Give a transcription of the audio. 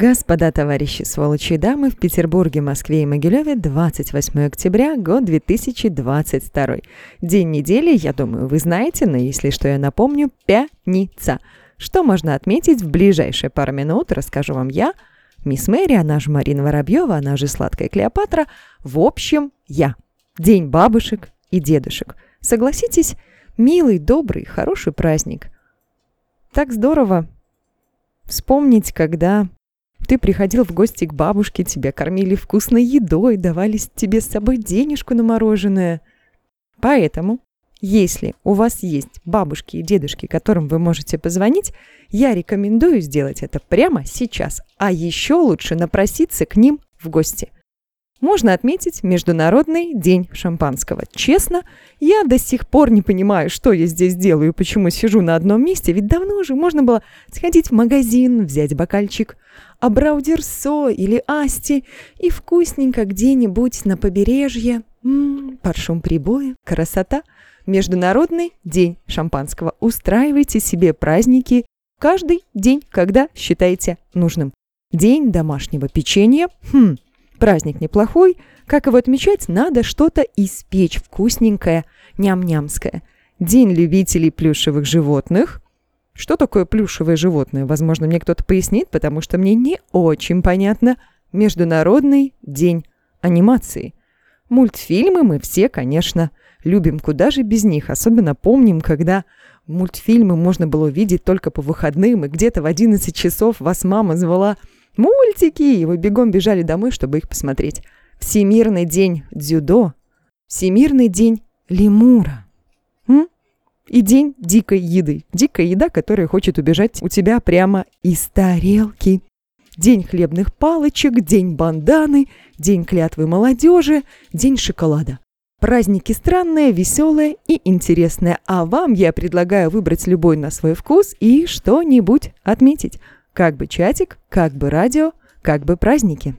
Господа, товарищи, сволочи и дамы, в Петербурге, Москве и Могилеве 28 октября, год 2022. День недели, я думаю, вы знаете, но если что, я напомню, пятница. Что можно отметить в ближайшие пару минут, расскажу вам я, мисс Мэри, она же Марина Воробьева, она же Сладкая Клеопатра, в общем, я. День бабушек и дедушек. Согласитесь, милый, добрый, хороший праздник. Так здорово вспомнить, когда ты приходил в гости к бабушке, тебя кормили вкусной едой, давали тебе с собой денежку на мороженое. Поэтому, если у вас есть бабушки и дедушки, которым вы можете позвонить, я рекомендую сделать это прямо сейчас, а еще лучше напроситься к ним в гости можно отметить Международный день шампанского. Честно, я до сих пор не понимаю, что я здесь делаю, почему сижу на одном месте, ведь давно уже можно было сходить в магазин, взять бокальчик Абраудерсо или Асти и вкусненько где-нибудь на побережье, м-м, прибоя, красота. Международный день шампанского. Устраивайте себе праздники каждый день, когда считаете нужным. День домашнего печенья. Хм, Праздник неплохой, как его отмечать, надо что-то испечь вкусненькое, ням-нямское. День любителей плюшевых животных. Что такое плюшевые животные? Возможно, мне кто-то пояснит, потому что мне не очень понятно. Международный день анимации. Мультфильмы мы все, конечно, любим, куда же без них. Особенно помним, когда мультфильмы можно было увидеть только по выходным, и где-то в 11 часов вас мама звала Мультики! И вы бегом бежали домой, чтобы их посмотреть. Всемирный день дзюдо. Всемирный день лемура. М? И день дикой еды. Дикая еда, которая хочет убежать у тебя прямо из тарелки. День хлебных палочек, день банданы, день клятвы молодежи, день шоколада. Праздники странные, веселые и интересные, а вам я предлагаю выбрать любой на свой вкус и что-нибудь отметить. Как бы чатик, как бы радио, как бы праздники.